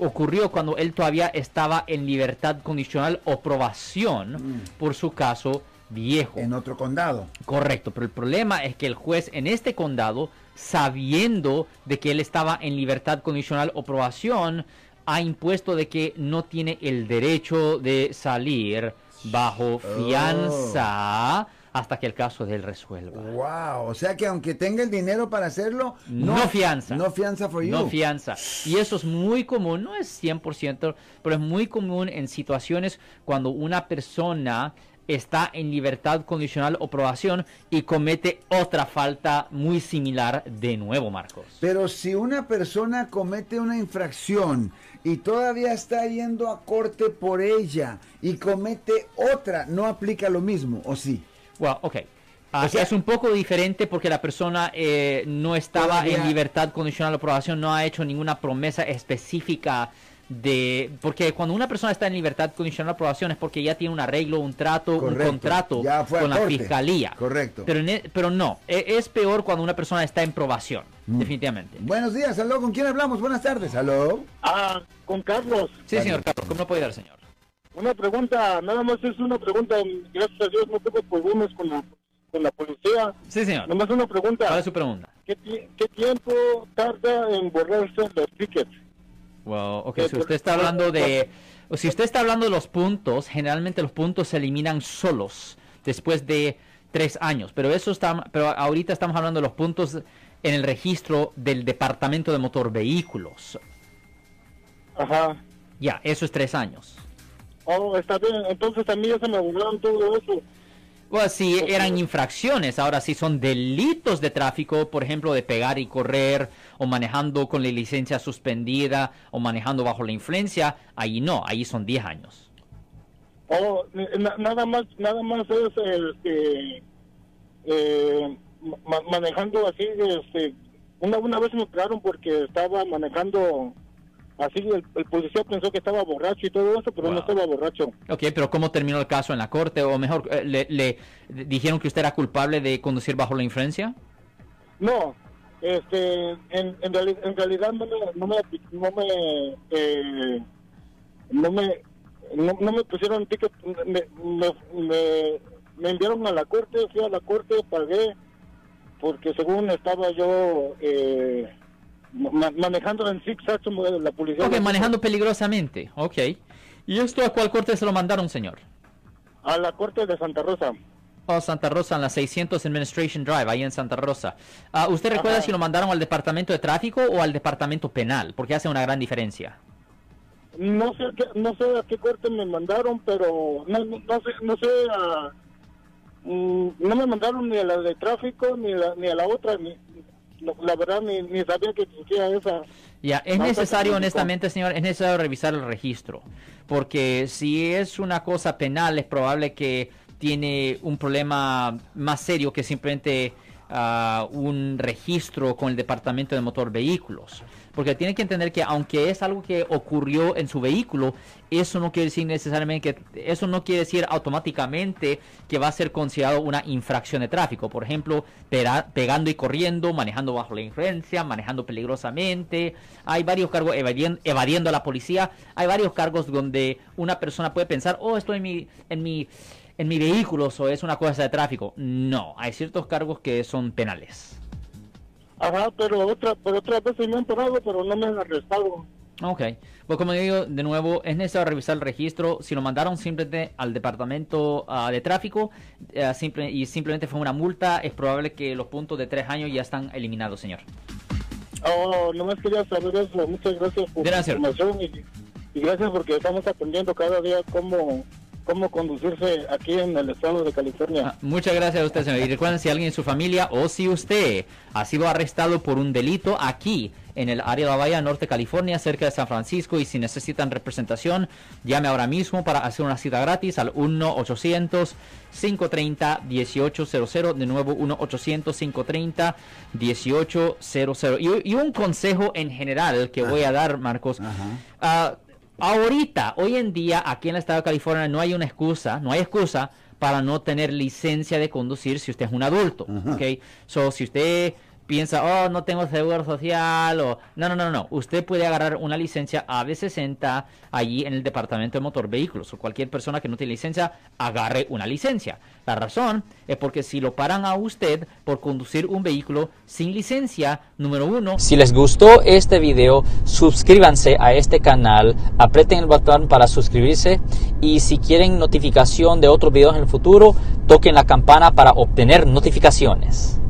ocurrió cuando él todavía estaba en libertad condicional o probación Mm. por su caso viejo. En otro condado. Correcto, pero el problema es que el juez en este condado, sabiendo de que él estaba en libertad condicional o probación, ha impuesto de que no tiene el derecho de salir bajo fianza hasta que el caso de él resuelva. Wow, o sea que aunque tenga el dinero para hacerlo, No, fianza. No fianza for you. No fianza. Y eso es muy común, no es 100%, pero es muy común en situaciones cuando una persona está en libertad condicional o probación y comete otra falta muy similar de nuevo, Marcos. Pero si una persona comete una infracción y todavía está yendo a corte por ella y comete otra, no aplica lo mismo, ¿o sí? Well, ok. Ah, O sea- es un poco diferente porque la persona eh, no estaba Todavía- en libertad condicional o probación, no ha hecho ninguna promesa específica de... Porque cuando una persona está en libertad condicional o probación es porque ya tiene un arreglo, un trato, Correcto. un contrato Ya fue a con la corte. fiscalía. Correcto. Pero, en e- pero no, e- es peor cuando una persona está en probación, Mm. definitivamente. Buenos días, aló, ¿con quién hablamos? Buenas tardes, aló. Ah, con Carlos. Sí, señor Carlos, ¿cómo no puede dar, señor? Una pregunta, nada más es una pregunta. Gracias a Dios no tengo problemas con la, con la policía. Sí, señor. Nomás una pregunta. ¿Cuál es su pregunta? ¿Qué, qué tiempo tarda en borrarse los tickets? Well, ok, Eh, si usted está hablando de... Si usted está hablando de los puntos, generalmente los puntos se eliminan solos después de tres años. Pero eso está, pero ahorita estamos hablando de los puntos en el registro del Departamento de Motor Vehículos. Ajá. Ya, eso es tres años. Oh, está bien. Entonces a mí ya se me borraron todo eso. Bueno, si Ok. eran infracciones, ahora si son delitos de tráfico, por ejemplo, de pegar y correr, o manejando con la licencia suspendida, o manejando bajo la influencia, ahí no, ahí son 10 años. Oh, na- nada más, nada más es el que eh, ma- manejando así, este, una, una vez me pegaron porque estaba manejando así, el, el policía pensó que estaba borracho y todo eso, pero Wow. no estaba borracho. Ok, pero ¿cómo terminó el caso en la corte? O mejor, eh, ¿le, le dijeron que usted era culpable de conducir bajo la influencia? No, este, en, en, reali- en realidad no me, no me, no me, eh, no me, no, no me pusieron ticket, me, me, me, me enviaron a la corte, fui a la corte, pagué, porque según estaba yo eh, ma- manejando en zigzag, la policía. Ok, manejando peligrosamente. Ok. ¿Y esto a cuál corte se lo mandaron, señor? A la corte de Santa Rosa. Oh, Santa Rosa, en la 600 Administration Drive, ahí en Santa Rosa. Ah, ¿Usted recuerda Ajá. si lo mandaron al departamento de tráfico o al departamento penal? Porque hace una gran diferencia. No sé, a qué, no sé a qué corte me mandaron, pero no, no, no sé, no sé a- mm, no me mandaron ni a la de tráfico ni, la, ni a la otra, ni, la verdad ni, ni sabía que existía esa. Ya, es necesario, honestamente, señor, es necesario revisar el registro. Porque si es una cosa penal, es probable que tiene un problema más serio que simplemente ah, un registro con el Departamento de Motor Vehículos. Porque tiene que entender que aunque es algo que ocurrió en su vehículo, eso no quiere decir necesariamente que eso no quiere decir automáticamente que va a ser considerado una infracción de tráfico. Por ejemplo, pegando y corriendo, manejando bajo la influencia, manejando peligrosamente. Hay varios cargos evadien- evadiendo a la policía. Hay varios cargos donde una persona puede pensar, oh, estoy en mi, en mi, en mi vehículo, o es una cosa de tráfico. No, hay ciertos cargos que son penales. Ajá, pero otra, pero otras veces me han parado, pero no me han arrestado. Ok, pues como digo, de nuevo, es necesario revisar el registro. Si lo mandaron simplemente al departamento ah, de tráfico eh, simple, y simplemente fue una multa, es probable que los puntos de tres años ya están eliminados, señor. Oh, nomás quería saber eso. Muchas gracias por la información y, y gracias porque estamos aprendiendo cada día cómo, cómo conducirse aquí en el estado de California. Ah, muchas gracias a usted, señor. Y recuerden, si alguien en su familia o si usted ha sido arrestado por un delito aquí en el área de la Bahía Norte, California, cerca de San Francisco, y si necesitan representación, llame ahora mismo para hacer una cita gratis al 1-800-530-1800. De nuevo, 1-800-530-1800. Y, y un consejo en general que voy a dar, Marcos. Ajá. Ah, ahorita, hoy en día, aquí en el estado de California no hay una excusa, no hay excusa para no tener licencia de conducir si usted es un adulto, Ajá. ¿ok? So, si usted piensa, oh, no tengo seguro social, o no, no, no, no. Usted puede agarrar una licencia AB60 allí en el departamento de motor vehículos, o cualquier persona que no tiene licencia, agarre una licencia. La razón es porque si lo paran a usted por conducir un vehículo sin licencia, número uno. Si les gustó este video, suscríbanse a este canal, aprieten el botón para suscribirse y si quieren notificación de otros videos en el futuro, toquen la campana para obtener notificaciones.